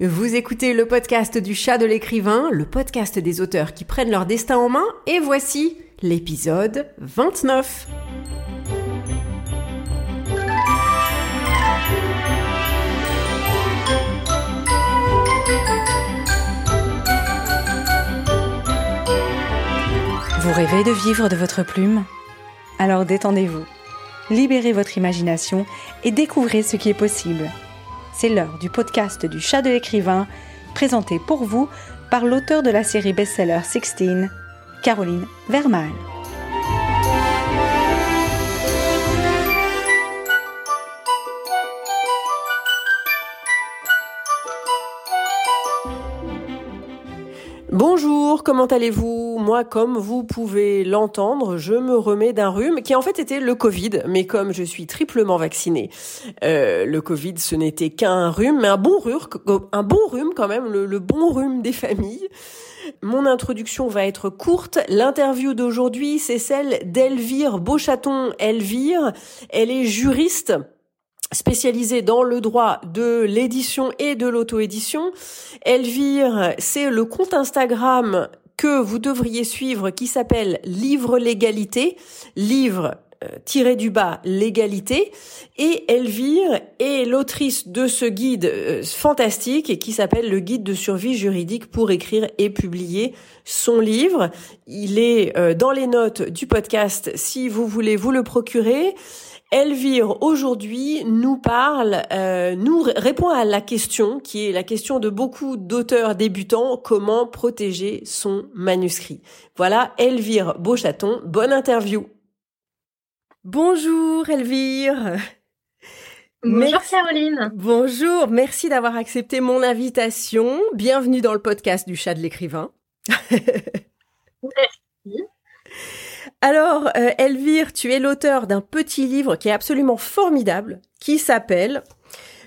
Vous écoutez le podcast du chat de l'écrivain, le podcast des auteurs qui prennent leur destin en main, et voici l'épisode 29. Vous rêvez de vivre de votre plume? Alors détendez-vous, libérez votre imagination et découvrez ce qui est possible. C'est l'heure du podcast du chat de l'écrivain, présenté pour vous par l'auteur de la série best-seller 16, Caroline Vermal. Bonjour, comment allez-vous? Moi, comme vous pouvez l'entendre, je me remets d'un rhume qui en fait était le Covid, mais comme je suis triplement vaccinée, euh, le Covid ce n'était qu'un rhume, mais un bon rhume, un bon rhume quand même, le, le bon rhume des familles. Mon introduction va être courte. L'interview d'aujourd'hui, c'est celle d'Elvire Beauchaton. Elvire, elle est juriste spécialisée dans le droit de l'édition et de l'auto-édition. Elvire, c'est le compte Instagram que vous devriez suivre qui s'appelle Livre Légalité, livre euh, tiré du bas légalité et Elvire est l'autrice de ce guide euh, fantastique qui s'appelle le guide de survie juridique pour écrire et publier son livre. Il est euh, dans les notes du podcast si vous voulez vous le procurer. Elvire aujourd'hui nous parle, euh, nous répond à la question qui est la question de beaucoup d'auteurs débutants comment protéger son manuscrit. Voilà, Elvire Beauchaton, bonne interview. Bonjour Elvire. Bonjour Caroline. Bonjour, merci d'avoir accepté mon invitation. Bienvenue dans le podcast du chat de l'écrivain. merci. Alors, euh, Elvire, tu es l'auteur d'un petit livre qui est absolument formidable, qui s'appelle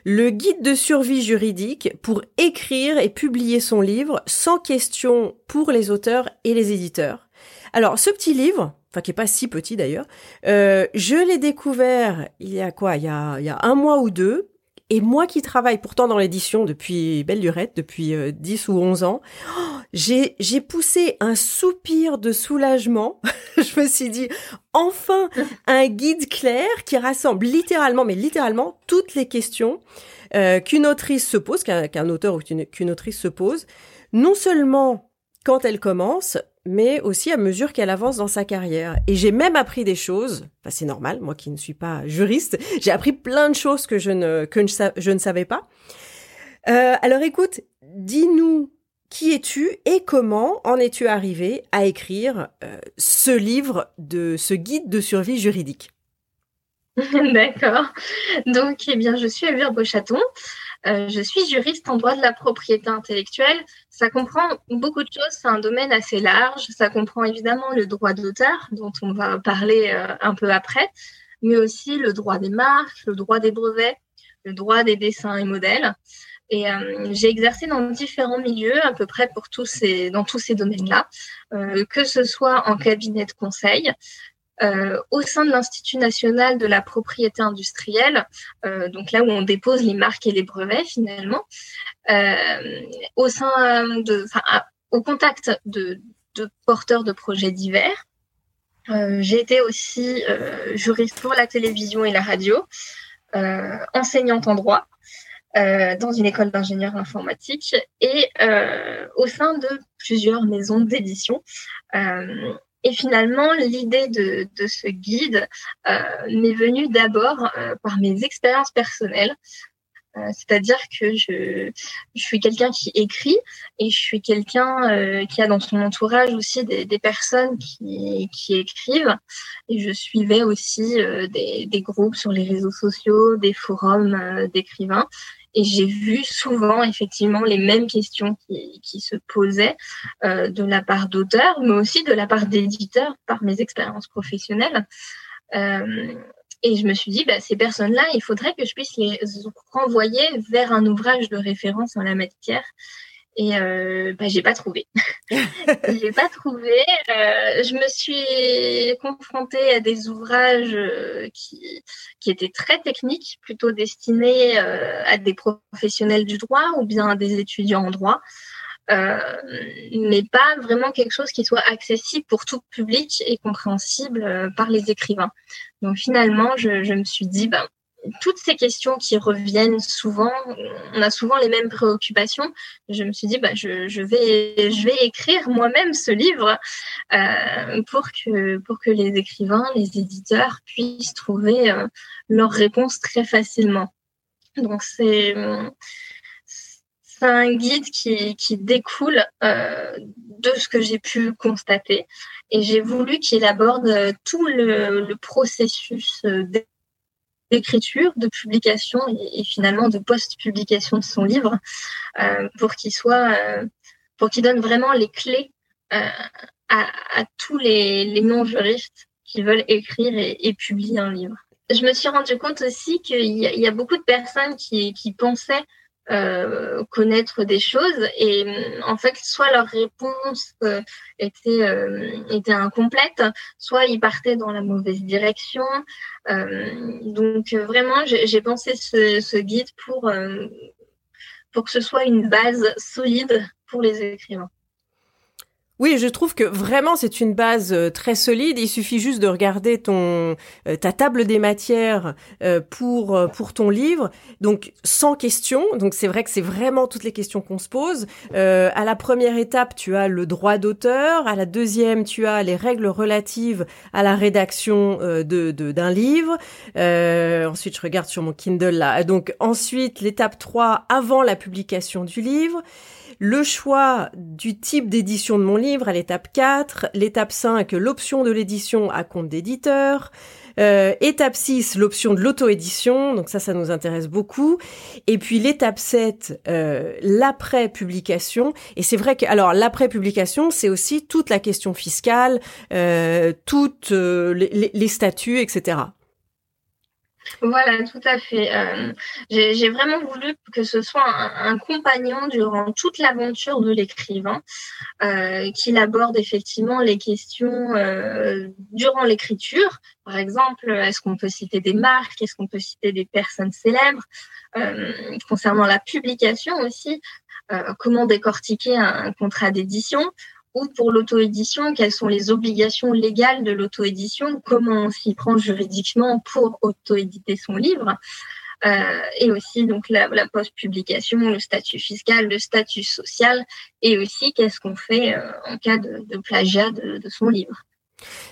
Le guide de survie juridique pour écrire et publier son livre sans question pour les auteurs et les éditeurs. Alors, ce petit livre, enfin qui est pas si petit d'ailleurs, euh, je l'ai découvert il y a quoi? Il y il y a un mois ou deux et moi qui travaille pourtant dans l'édition depuis belle lurette, depuis euh, 10 ou 11 ans, oh, j'ai, j'ai poussé un soupir de soulagement. je me suis dit, enfin, un guide clair qui rassemble littéralement, mais littéralement, toutes les questions euh, qu'une autrice se pose, qu'un, qu'un auteur ou qu'une autrice se pose, non seulement quand elle commence, mais aussi à mesure qu'elle avance dans sa carrière. Et j'ai même appris des choses, enfin c'est normal, moi qui ne suis pas juriste, j'ai appris plein de choses que je ne, que je ne savais pas. Euh, alors écoute, dis-nous qui es-tu et comment en es-tu arrivé à écrire euh, ce livre de ce guide de survie juridique? D'accord. Donc, eh bien, je suis Elvire Beauchaton. Euh, je suis juriste en droit de la propriété intellectuelle. Ça comprend beaucoup de choses, c'est un domaine assez large. Ça comprend évidemment le droit d'auteur, dont on va parler euh, un peu après, mais aussi le droit des marques, le droit des brevets, le droit des dessins et modèles. Et euh, j'ai exercé dans différents milieux, à peu près pour tous ces, dans tous ces domaines-là, que ce soit en cabinet de conseil, euh, au sein de l'Institut national de la propriété industrielle, euh, donc là où on dépose les marques et les brevets finalement, euh, au sein de, au contact de, de, porteurs de projets divers. Euh, j'ai été aussi euh, juriste pour la télévision et la radio, enseignante en droit. dans une école d'ingénieur informatique et au sein de plusieurs maisons d'édition. Et finalement, l'idée de, ce guide euh, m'est venue d'abord euh, par mes expériences personnelles. Euh, C'est-à-dire que je, suis quelqu'un qui écrit et je suis quelqu'un qui a dans son entourage aussi des, personnes qui, écrivent. Et je suivais aussi des, groupes sur les réseaux sociaux, des forums d'écrivains. Et j'ai vu souvent effectivement les mêmes questions qui, se posaient euh, de la part d'auteurs, mais aussi de la part d'éditeurs par mes expériences professionnelles. Euh, et je me suis dit, bah, ces personnes-là, il faudrait que je puisse les renvoyer vers un ouvrage de référence en la matière. Et euh, bah, j'ai pas trouvé. j'ai pas trouvé. Euh, je me suis confrontée à des ouvrages euh, qui, qui étaient très techniques, plutôt destinés euh, à des professionnels du droit ou bien à des étudiants en droit. Euh, mais pas vraiment quelque chose qui soit accessible pour tout public et compréhensible par les écrivains. Donc finalement, je, je me suis dit, ben, toutes ces questions qui reviennent souvent, on a souvent les mêmes préoccupations. Je me suis dit, bah, je, vais, écrire moi-même ce livre euh, pour, que, les écrivains, les éditeurs puissent trouver euh, leurs réponses très facilement. Donc, c'est un guide qui, qui découle euh, de ce que j'ai pu constater. Et j'ai voulu qu'il aborde tout le, le processus d'écriture, de publication et, finalement de post-publication de son livre euh, pour qu'il soit, euh, pour qu'il donne vraiment les clés euh, à, tous les, non-juristes qui veulent écrire et, publier un livre. Je me suis rendu compte aussi qu'il y, a beaucoup de personnes qui pensaient euh, connaître des choses. Et en fait soit leur réponse euh, était euh, incomplète soit ils partaient dans la mauvaise direction. Euh, donc vraiment j'ai pensé ce, ce, guide pour pour que ce soit une base solide pour les écrivains oui, je trouve que vraiment c'est une base euh, très solide. Il suffit juste de regarder ton euh, ta table des matières euh, pour pour ton livre. Donc sans question. Donc c'est vrai que c'est vraiment toutes les questions qu'on se pose. à la première étape, tu as le droit d'auteur. À la deuxième, tu as les règles relatives à la rédaction de d'un livre. ensuite, je regarde sur mon Kindle là. Donc ensuite, l'étape 3 avant la publication du livre le choix du type d'édition de mon livre à l'étape 4, l'étape 5, l'option de l'édition à compte d'éditeur, euh, étape 6, l'option de l'auto-édition, donc ça, ça nous intéresse beaucoup. Et puis l'étape 7, euh, l'après-publication. Et c'est vrai que, alors l'après-publication, c'est aussi toute la question fiscale, euh, toutes euh, les, les statuts, etc. Voilà, tout à fait. Euh, J'ai vraiment voulu que ce soit un, compagnon durant toute l'aventure de l'écrivain, euh, qu'il aborde effectivement les questions euh, durant l'écriture. Par exemple, est-ce qu'on peut citer des marques? Est-ce qu'on peut citer des personnes célèbres? Concernant la publication aussi, comment décortiquer un contrat d'édition? Ou pour l'auto-édition, quelles sont les obligations légales de l'auto-édition, comment on s'y prend juridiquement pour auto-éditer son livre. Euh, et aussi donc la, post-publication, le statut fiscal, le statut social, et aussi qu'est-ce qu'on fait euh, en cas de, plagiat de son livre.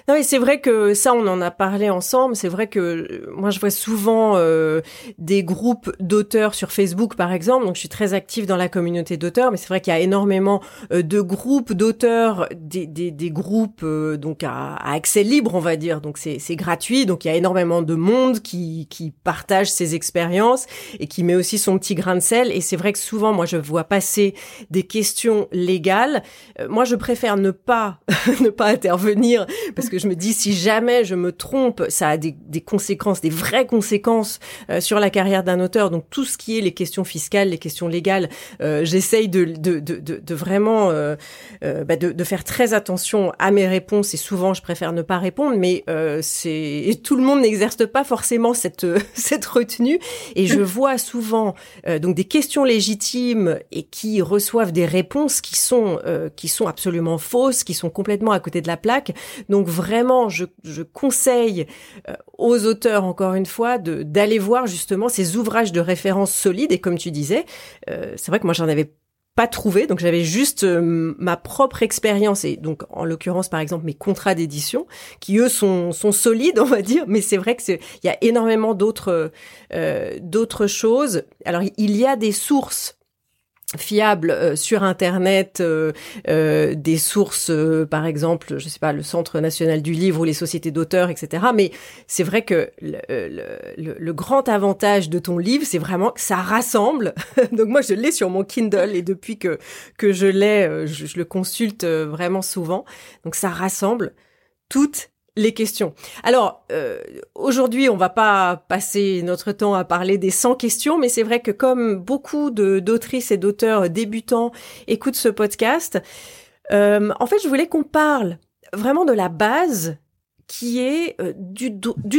Non, et c'est vrai que ça, on en a parlé ensemble. C'est vrai que euh, moi, je vois souvent euh, des groupes d'auteurs sur Facebook, par exemple. Donc, je suis très active dans la communauté d'auteurs, mais c'est vrai qu'il y a énormément euh, de groupes d'auteurs, des, des, des, groupes euh, donc à, à, accès libre, on va dire. Donc, c'est gratuit. Donc, il y a énormément de monde qui, qui partage ses expériences et qui met aussi son petit grain de sel. Et c'est vrai que souvent, moi, je vois passer des questions légales. Euh, moi, je préfère ne pas ne pas intervenir parce que je me dis si jamais je me trompe, ça a des, des conséquences, des vraies conséquences euh, sur la carrière d'un auteur. Donc tout ce qui est les questions fiscales, les questions légales, euh, j'essaye de, de, de, de, vraiment euh, euh, bah de, faire très attention à mes réponses et souvent je préfère ne pas répondre, mais euh, c'est tout le monde n'exerce pas forcément cette cette retenue et je vois souvent donc des questions légitimes et qui reçoivent des réponses qui sont qui sont absolument fausses, qui sont complètement à côté de la plaque. Donc vraiment, je, je conseille euh, aux auteurs, encore une fois, d'aller voir justement ces ouvrages de référence solides. Et comme tu disais, euh, c'est vrai que moi j'en avais pas trouvé, donc j'avais juste euh, ma propre expérience et donc en l'occurrence par exemple mes contrats d'édition qui eux sont sont solides on va dire, mais c'est vrai que il y a énormément d'autres euh, d'autres choses. Alors il y a des sources fiables euh, sur internet euh, euh, des sources euh, par exemple je sais pas le centre national du livre ou les sociétés d'auteurs etc mais c'est vrai que le, le, le, grand avantage de ton livre c'est vraiment que ça rassemble. Donc moi je l'ai sur mon Kindle et depuis que que je l'ai je, je, le consulte vraiment souvent. Donc ça rassemble toutes les questions. Alors, euh, aujourd'hui, on va pas passer notre temps à parler des 100 questions, mais c'est vrai que comme beaucoup d'autrices et d'auteurs débutants écoutent ce podcast, euh, en fait, je voulais qu'on parle vraiment de la base qui est euh, du,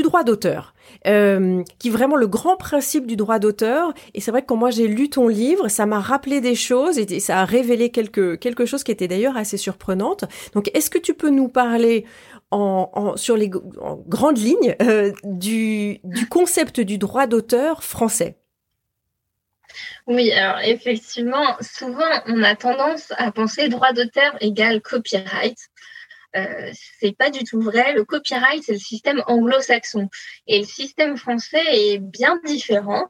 droit d'auteur, euh, qui est vraiment le grand principe du droit d'auteur. Et c'est vrai que quand moi j'ai lu ton livre, ça m'a rappelé des choses et, ça a révélé quelque, quelque chose qui était d'ailleurs assez surprenante. Donc est-ce que tu peux nous parler en, sur les grandes lignes euh, du, du concept du droit d'auteur français? Oui, alors effectivement, souvent on a tendance à penser droit d'auteur égale copyright. Euh, c'est pas du tout vrai. Le copyright, c'est le système anglo-saxon. Et le système français est bien différent.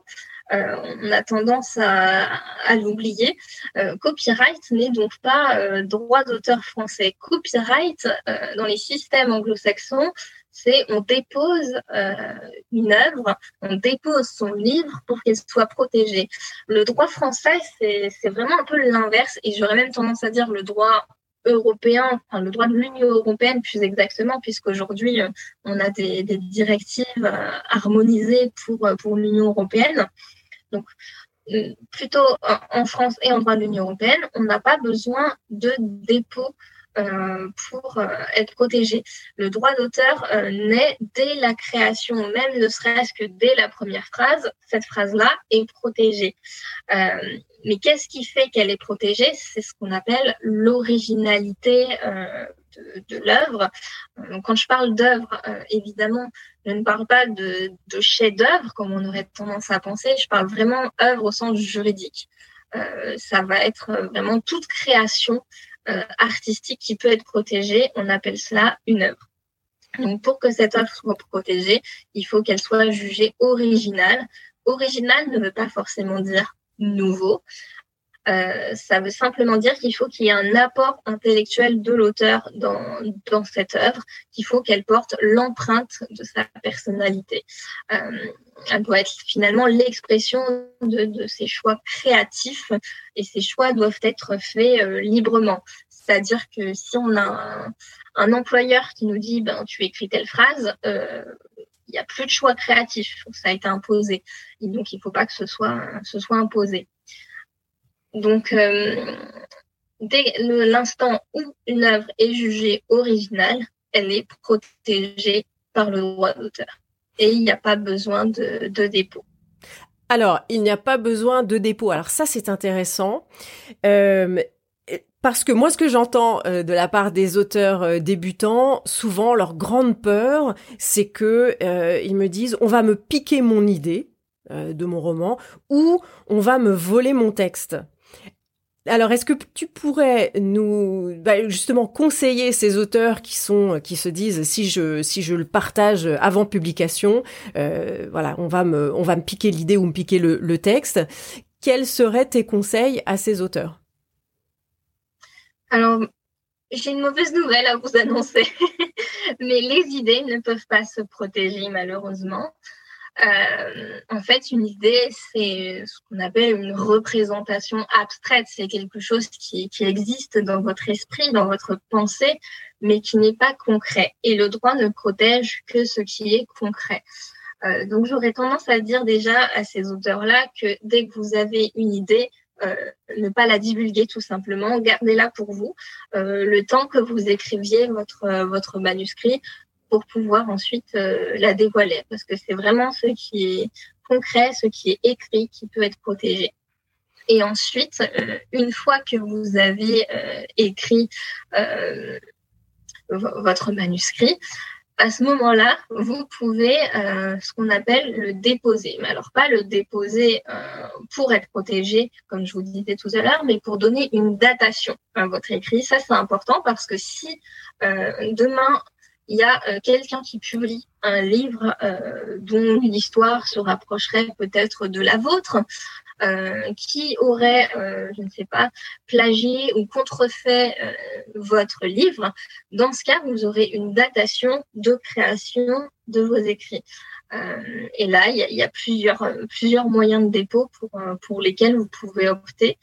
Euh, on a tendance à, l'oublier. Euh, copyright n'est donc pas droit d'auteur français. Copyright, dans les systèmes anglo-saxons, c'est on dépose une œuvre, on dépose son livre pour qu'elle soit protégée. Le droit français, c'est vraiment un peu l'inverse, et j'aurais même tendance à dire le droit européen, le droit de l'Union européenne plus exactement, puisqu'aujourd'hui euh, on a des, directives euh, harmonisées pour, euh, pour l'Union européenne. Donc plutôt en France et en droit de l'Union européenne, on n'a pas besoin de dépôt pour euh, être protégé. Le droit d'auteur euh, naît dès la création, même ne serait-ce que dès la première phrase. Cette phrase-là est protégée. mais qu'est-ce qui fait qu'elle est protégée? C'est ce qu'on appelle l'originalité de, l'œuvre. Quand je parle d'œuvre, évidemment, je ne parle pas de chef-d'œuvre, comme on aurait tendance à penser. Je parle vraiment œuvre au sens juridique. ça va être vraiment toute création euh, artistique qui peut être protégée. On appelle cela une œuvre. Donc, pour que cette œuvre soit protégée, il faut qu'elle soit jugée originale. Original ne veut pas forcément dire nouveau. Euh, ça veut simplement dire qu'il faut qu'il y ait un apport intellectuel de l'auteur dans, dans cette œuvre, qu'il faut qu'elle porte l'empreinte de sa personnalité. Euh, elle doit être finalement l'expression de, de, ses choix créatifs et ces choix doivent être faits euh, librement. C'est-à-dire que si on a un, employeur qui nous dit ben, tu écris telle phrase, euh, il n'y a plus de choix créatif, ça a été imposé. Et donc il ne faut pas que ce soit, ce soit imposé. Donc, euh, dès l'instant où une œuvre est jugée originale, elle est protégée par le droit d'auteur. Et il n'y a pas besoin de, dépôt. Alors, il n'y a pas besoin de dépôt. Alors ça, c'est intéressant. Euh, parce que moi, ce que j'entends euh, de la part des auteurs débutants, souvent leur grande peur, c'est que ils me disent on va me piquer mon idée de mon roman ou on va me voler mon texte. Alors, est-ce que tu pourrais nous, bah, justement, conseiller ces auteurs qui se disent, si je, le partage avant publication, euh, voilà, on va me, piquer l'idée ou me piquer le texte. Quels seraient tes conseils à ces auteurs? Alors, j'ai une mauvaise nouvelle à vous annoncer, mais les idées ne peuvent pas se protéger malheureusement. Euh, en fait, une idée, c'est ce qu'on appelle une représentation abstraite. C'est quelque chose qui, existe dans votre esprit, dans votre pensée, mais qui n'est pas concret. Et le droit ne protège que ce qui est concret. Euh, donc, j'aurais tendance à dire déjà à ces auteurs-là que dès que vous avez une idée, euh, ne pas la divulguer tout simplement, gardez-la pour vous. Euh, le temps que vous écriviez votre, votre manuscrit, pour pouvoir ensuite euh, la dévoiler. Parce que c'est vraiment ce qui est concret, ce qui est écrit, qui peut être protégé. Et ensuite, euh, une fois que vous avez euh, écrit votre manuscrit, à ce moment-là, vous pouvez ce qu'on appelle le déposer. Mais alors pas le déposer pour être protégé, comme je vous disais tout à l'heure, mais pour donner une datation à votre écrit. Ça, c'est important parce que si demain il y a euh, quelqu'un qui publie un livre euh, dont l'histoire se rapprocherait peut-être de la vôtre, euh, qui aurait, je ne sais pas, plagié ou contrefait votre livre, dans ce cas, vous aurez une datation de création de vos écrits. et là, il y a, plusieurs, plusieurs moyens de dépôt pour, pour lesquels vous pouvez opter.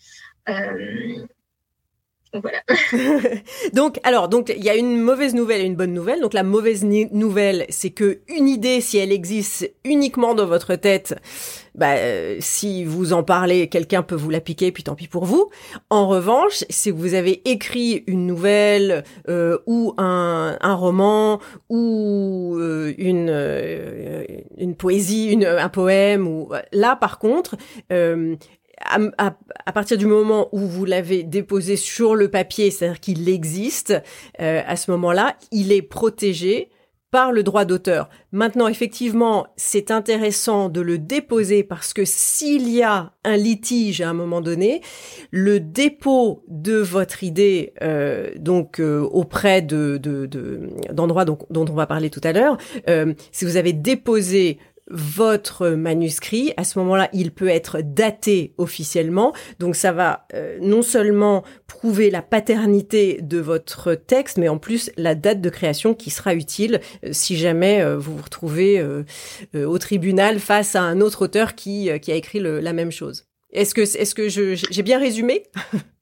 donc, alors, donc il y a une mauvaise nouvelle et une bonne nouvelle. Donc la mauvaise nouvelle, c'est que une idée, si elle existe uniquement dans votre tête, bah, euh, si vous en parlez, quelqu'un peut vous la piquer, puis tant pis pour vous. En revanche, si vous avez écrit une nouvelle euh, ou un, roman ou euh, une une poésie, une, un poème, ou là par contre, à, partir du moment où vous l'avez déposé sur le papier, c'est-à-dire qu'il existe, euh, à ce moment-là, il est protégé par le droit d'auteur. Maintenant, effectivement, c'est intéressant de le déposer parce que s'il y a un litige à un moment donné, le dépôt de votre idée, euh, donc euh, auprès de d'endroits dont on va parler tout à l'heure, si vous avez déposé votre manuscrit. À ce moment-là, il peut être daté officiellement. Donc ça va euh, non seulement prouver la paternité de votre texte, mais en plus la date de création qui sera utile euh, si jamais euh, vous vous retrouvez au tribunal face à un autre auteur qui, qui a écrit la même chose. Est-ce que, est-ce que j'ai bien résumé?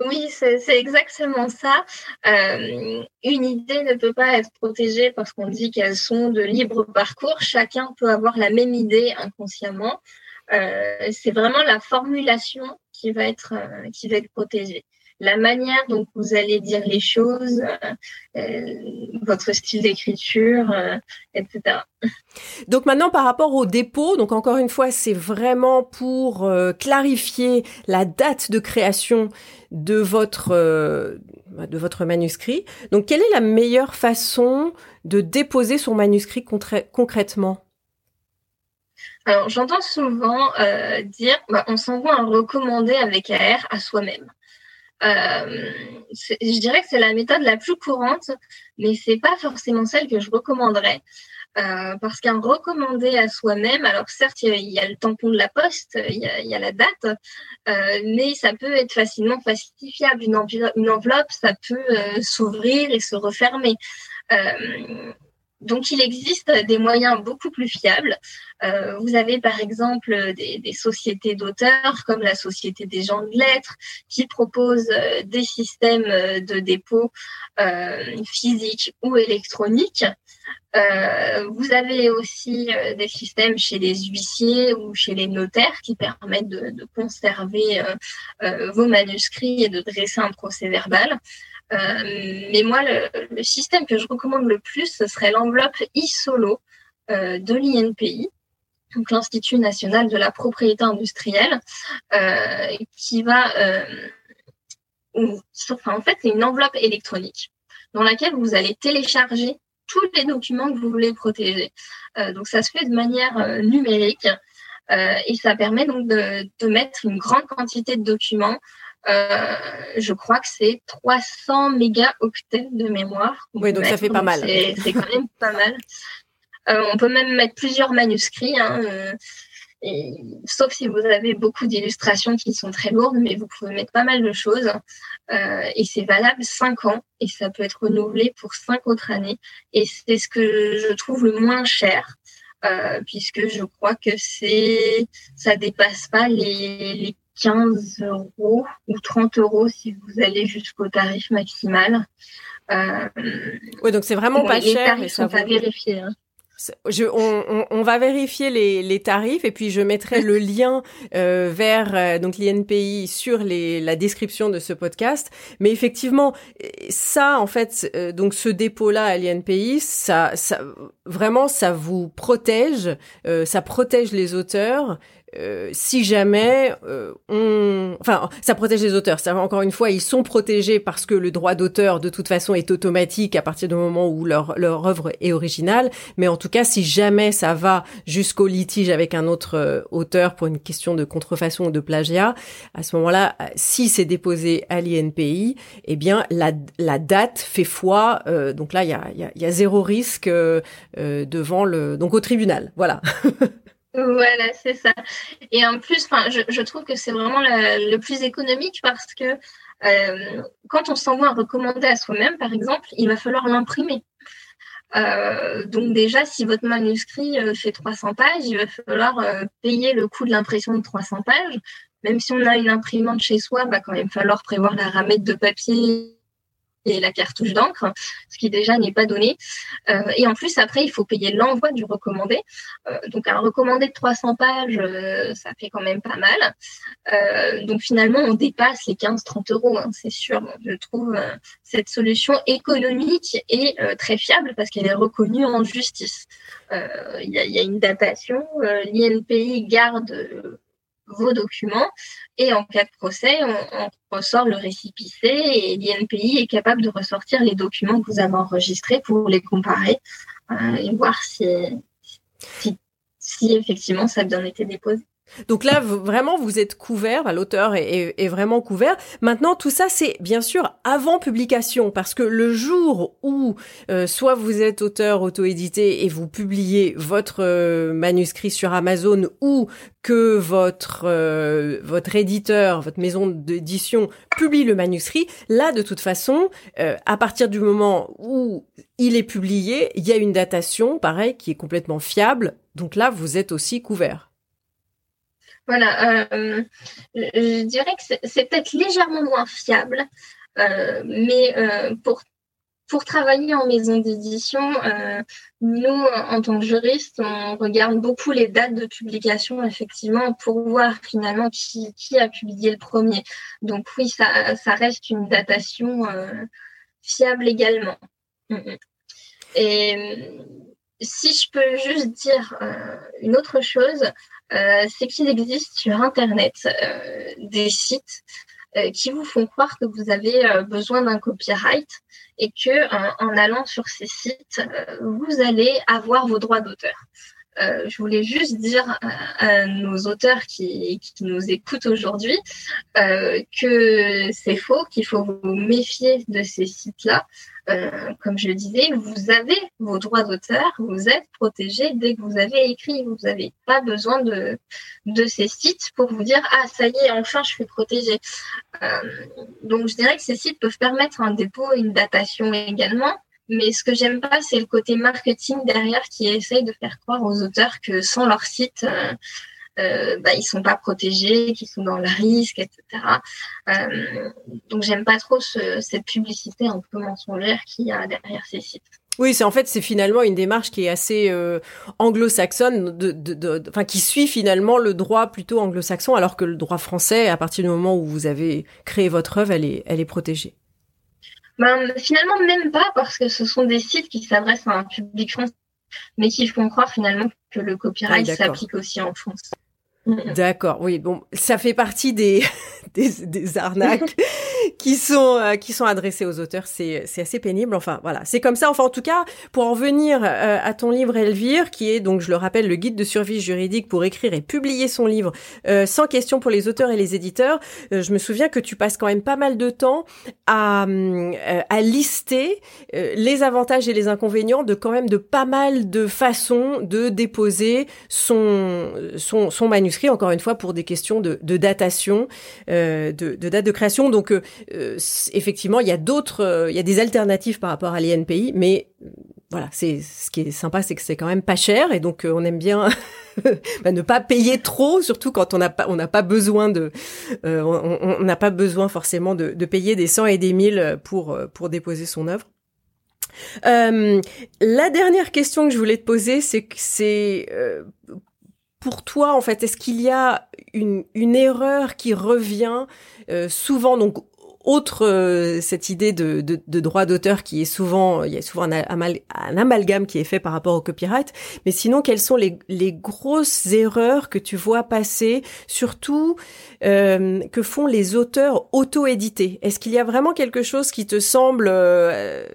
Oui, c'est exactement ça. Euh, une idée ne peut pas être protégée parce qu'on dit qu'elles sont de libre parcours. Chacun peut avoir la même idée inconsciemment. Euh, c'est vraiment la formulation qui va être, euh, qui va être protégée la manière dont vous allez dire les choses, euh, euh, votre style d'écriture, euh, etc. Donc maintenant par rapport au dépôt, donc encore une fois c'est vraiment pour clarifier la date de création de votre de votre manuscrit. Donc quelle est la meilleure façon de déposer son manuscrit concrètement? Alors, j'entends souvent dire, bah, on s'envoie un recommandé avec AR à soi-même. Euh, je dirais que c'est la méthode la plus courante, mais c'est pas forcément celle que je recommanderais. Euh, parce qu'un recommandé à soi-même, alors certes, il y, a, le tampon de la poste, il y y a la date, euh, mais ça peut être facilement falsifiable. Une, enveloppe, ça peut euh, s'ouvrir et se refermer. Euh, donc, il existe des moyens beaucoup plus fiables. Euh, vous avez par exemple des, sociétés d'auteurs comme la Société des gens de lettres qui proposent euh, des systèmes euh, de dépôt physiques ou électroniques. vous avez aussi des systèmes chez les huissiers ou chez les notaires qui permettent de, de conserver vos manuscrits et de dresser un procès verbal. Euh, mais moi, le, système que je recommande le plus, ce serait l'enveloppe e-solo euh, de l'INPI, donc l'Institut national de la propriété industrielle, euh, qui va, enfin, en fait, c'est une enveloppe électronique dans laquelle vous allez télécharger tous les documents que vous voulez protéger. donc, ça se fait de manière numérique. et ça permet donc de, de, mettre une grande quantité de documents euh, je crois que c'est 300 mégaoctets de mémoire. Oui, donc ça fait pas mal. C'est quand même pas mal. Euh, on peut même mettre plusieurs manuscrits, hein, euh, et, sauf si vous avez beaucoup d'illustrations qui sont très lourdes, mais vous pouvez mettre pas mal de choses. Et c'est valable 5 ans, et ça peut être renouvelé pour 5 autres années. Et c'est ce que je trouve le moins cher. Euh, puisque je crois que c'est ça dépasse pas les, les 15 euros ou 30 euros si vous allez jusqu'au tarif maximal. Euh, oui, donc c'est vraiment pas cher. Tarifs et ça sont à vérifier. Hein. Je, on, on, va vérifier les, les, tarifs et puis je mettrai le lien euh, vers euh, donc l'INPI sur les, la description de ce podcast. Mais effectivement, ça en fait, euh, donc ce dépôt-là à l'INPI, ça, ça vraiment ça vous protège, ça protège les auteurs euh, si jamais euh, on, enfin, ça protège les auteurs. Ça, encore une fois, ils sont protégés parce que le droit d'auteur, de toute façon, est automatique à partir du moment où leur leur œuvre est originale. Mais en tout cas, si jamais ça va jusqu'au litige avec un autre euh, auteur pour une question de contrefaçon ou de plagiat, à ce moment-là, si c'est déposé à l'INPI, eh bien la la date fait foi. donc là, il y a, y, a, y a zéro risque devant le donc au tribunal. Voilà. Voilà, c'est ça. Et en plus, je, je trouve que c'est vraiment le, plus économique parce que euh, quand on s'envoie un recommandé à soi-même, par exemple, il va falloir l'imprimer. Euh, donc déjà, si votre manuscrit euh, fait 300 pages, il va falloir payer le coût de l'impression de 300 pages. même si on a une imprimante chez soi, va quand même falloir prévoir la ramette de papier et la cartouche d'encre, ce qui déjà n'est pas donné. Euh, et en plus, après, il faut payer l'envoi du recommandé. Euh, donc, un recommandé de 300 pages, euh, ça fait quand même pas mal. donc, finalement, on dépasse les 15-30 euros, hein, c'est sûr. Je trouve cette solution économique et très fiable parce qu'elle est reconnue en justice. Il y, y, a une datation. L'INPI garde vos documents et en cas de procès, on, ressort le récipicé et l'INPI est capable de ressortir les documents que vous avez enregistrés pour les comparer euh, et voir si, si, si effectivement ça a bien été déposé. Donc là, vraiment, vous êtes couvert, l'auteur est, vraiment couvert. Maintenant, tout ça, c'est bien sûr avant publication, parce que le jour où euh, soit vous êtes auteur auto-édité et vous publiez votre euh, manuscrit sur Amazon, ou que votre euh, votre éditeur, votre maison d'édition publie le manuscrit, là, de toute façon, à partir du moment où il est publié, il y a une datation, pareil, qui est complètement fiable. Donc là, vous êtes aussi couvert. Voilà, euh, je dirais que c'est peut-être légèrement moins fiable, euh, mais euh, pour, travailler en maison d'édition, nous, en tant que juristes, on regarde beaucoup les dates de publication, effectivement, pour voir finalement qui, qui a publié le premier. Donc oui, ça, ça reste une datation fiable également. Mm, mm. Et si je peux juste dire une autre chose, euh, c'est qu'il existe sur Internet euh, des sites euh, qui vous font croire que vous avez besoin d'un copyright et que en, allant sur ces sites, vous allez avoir vos droits d'auteur. Je voulais juste dire à, nos auteurs qui, nous écoutent aujourd'hui que c'est faux, qu'il faut vous méfier de ces sites-là. Euh, comme je le disais, vous avez vos droits d'auteur, vous êtes protégé dès que vous avez écrit. Vous n'avez pas besoin de, de ces sites pour vous dire Ah, ça y est, enfin, je suis protégé. Euh, donc, je dirais que ces sites peuvent permettre un dépôt et une datation également. Mais ce que j'aime pas, c'est le côté marketing derrière qui essaye de faire croire aux auteurs que sans leur site, euh, euh, bah, ils sont pas protégés, qu'ils sont dans le risque, etc. Euh, donc j'aime pas trop cette publicité un peu mensongère qu'il y a derrière ces sites. Oui, c'est en fait c'est finalement une démarche qui est assez euh, anglo-saxonne, enfin qui suit finalement le droit plutôt anglo-saxon, alors que le droit français, à partir du moment où vous avez créé votre œuvre, elle est, elle est protégée. Ben, finalement même pas parce que ce sont des sites qui s'adressent à un public français, mais qui font croire finalement que le copyright ah, s'applique aussi en France. D'accord, oui, bon, ça fait partie des, des, des arnaques qui sont euh, qui sont adressées aux auteurs. C'est c'est assez pénible. Enfin voilà, c'est comme ça. Enfin en tout cas, pour en venir euh, à ton livre Elvire, qui est donc je le rappelle le guide de survie juridique pour écrire et publier son livre euh, sans question pour les auteurs et les éditeurs. je me souviens que tu passes quand même pas mal de temps à à lister les avantages et les inconvénients de quand même de pas mal de façons de déposer son son son manuscrit. Encore une fois pour des questions de, de datation, de, de date de création. Donc euh, effectivement, il y a d'autres, euh, il y a des alternatives par rapport à l'INPI, mais euh, voilà, c'est ce qui est sympa, c'est que c'est quand même pas cher et donc on aime bien bah, ne pas payer trop, surtout quand on n'a pas on n'a pas besoin de on n'a pas besoin forcément de, de, payer des 100 et des 1000 pour pour déposer son œuvre. Euh, la dernière question que je voulais te poser, c'est que c'est pour toi, en fait, est-ce qu'il y a une, une erreur qui revient souvent, donc autre euh, cette idée de, de, de droit d'auteur qui est souvent, il y a souvent un, amalgame qui est fait par rapport au copyright. Mais sinon, quelles sont les, les grosses erreurs que tu vois passer, surtout euh, que font les auteurs auto-édités? Est-ce qu'il y a vraiment quelque chose qui te semble euh,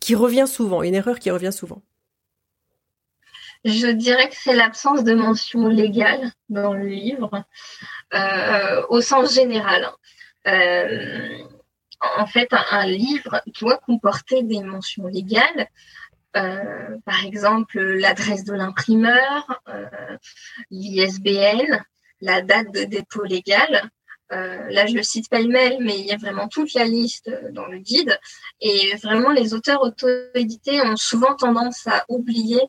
qui, revient souvent, une erreur qui revient souvent? Je dirais que c'est l'absence de mention légale dans le livre, au sens général. Euh, en fait, un, livre doit comporter des mentions légales. Euh, par exemple, l'adresse de l'imprimeur, euh, l'ISBN, la date de dépôt légal. là, je le cite pas le mail, mais il y a vraiment toute la liste dans le guide. Et vraiment, les auteurs auto-édités ont souvent tendance à oublier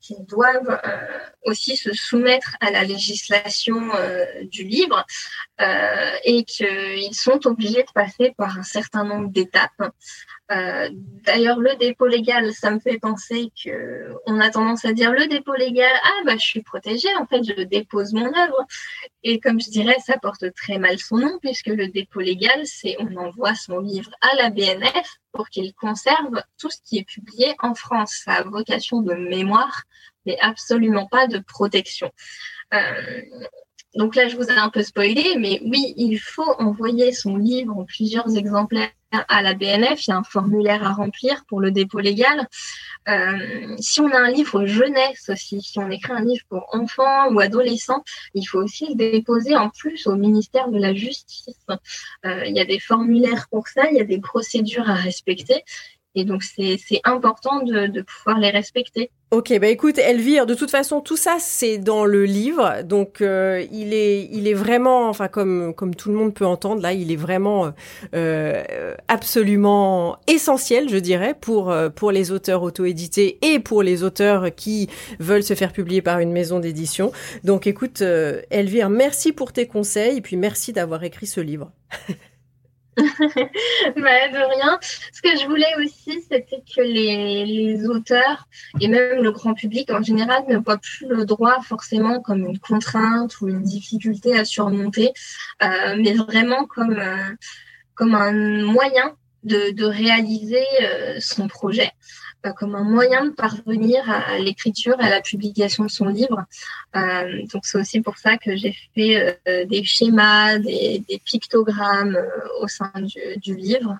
qu'ils doivent aussi se soumettre à la législation du livre et qu'ils sont obligés de passer par un certain nombre d'étapes. D'ailleurs, le dépôt légal, ça me fait penser que on a tendance à dire le dépôt légal, ah bah je suis protégée, en fait je dépose mon œuvre. Et comme je dirais, ça porte très mal son nom puisque le dépôt légal, c'est on envoie son livre à la BNF pour qu'il conserve tout ce qui est publié en France. Ça a vocation de mémoire, mais absolument pas de protection. Euh, donc là, je vous ai un peu spoilé, mais oui, il faut envoyer son livre en plusieurs exemplaires à la BNF. Il y a un formulaire à remplir pour le dépôt légal. Euh, si on a un livre jeunesse aussi, si on écrit un livre pour enfants ou adolescents, il faut aussi le déposer en plus au ministère de la Justice. Euh, il y a des formulaires pour ça, il y a des procédures à respecter. Et donc, c'est important de, de, pouvoir les respecter. Ok, bah écoute, Elvire, de toute façon, tout ça, c'est dans le livre. Donc, euh, il, est, il est vraiment, enfin, comme, comme tout le monde peut entendre, là, il est vraiment euh, absolument essentiel, je dirais, pour, euh, pour les auteurs auto-édités et pour les auteurs qui veulent se faire publier par une maison d'édition. Donc, écoute, euh, Elvire, merci pour tes conseils et puis merci d'avoir écrit ce livre. bah, de rien. Ce que je voulais aussi, c'était que les, auteurs et même le grand public en général ne voient plus le droit forcément comme une contrainte ou une difficulté à surmonter, euh, mais vraiment comme, euh, comme un moyen de, de réaliser euh, son projet comme un moyen de parvenir à l'écriture, à la publication de son livre. Euh, donc c'est aussi pour ça que j'ai fait euh, des schémas, des, des pictogrammes euh, au sein du, du livre,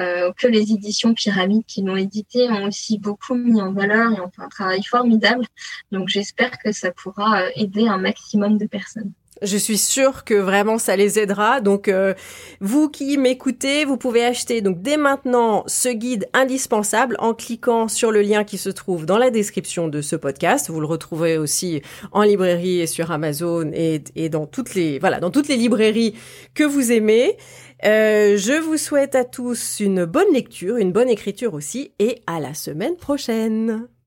euh, que les éditions Pyramide qui l'ont édité ont aussi beaucoup mis en valeur et ont fait un travail formidable. Donc j'espère que ça pourra euh, aider un maximum de personnes. Je suis sûre que vraiment ça les aidera. Donc euh, vous qui m'écoutez, vous pouvez acheter donc dès maintenant ce guide indispensable en cliquant sur le lien qui se trouve dans la description de ce podcast. Vous le retrouvez aussi en librairie et sur Amazon et, et dans toutes les voilà dans toutes les librairies que vous aimez. Euh, je vous souhaite à tous une bonne lecture, une bonne écriture aussi, et à la semaine prochaine.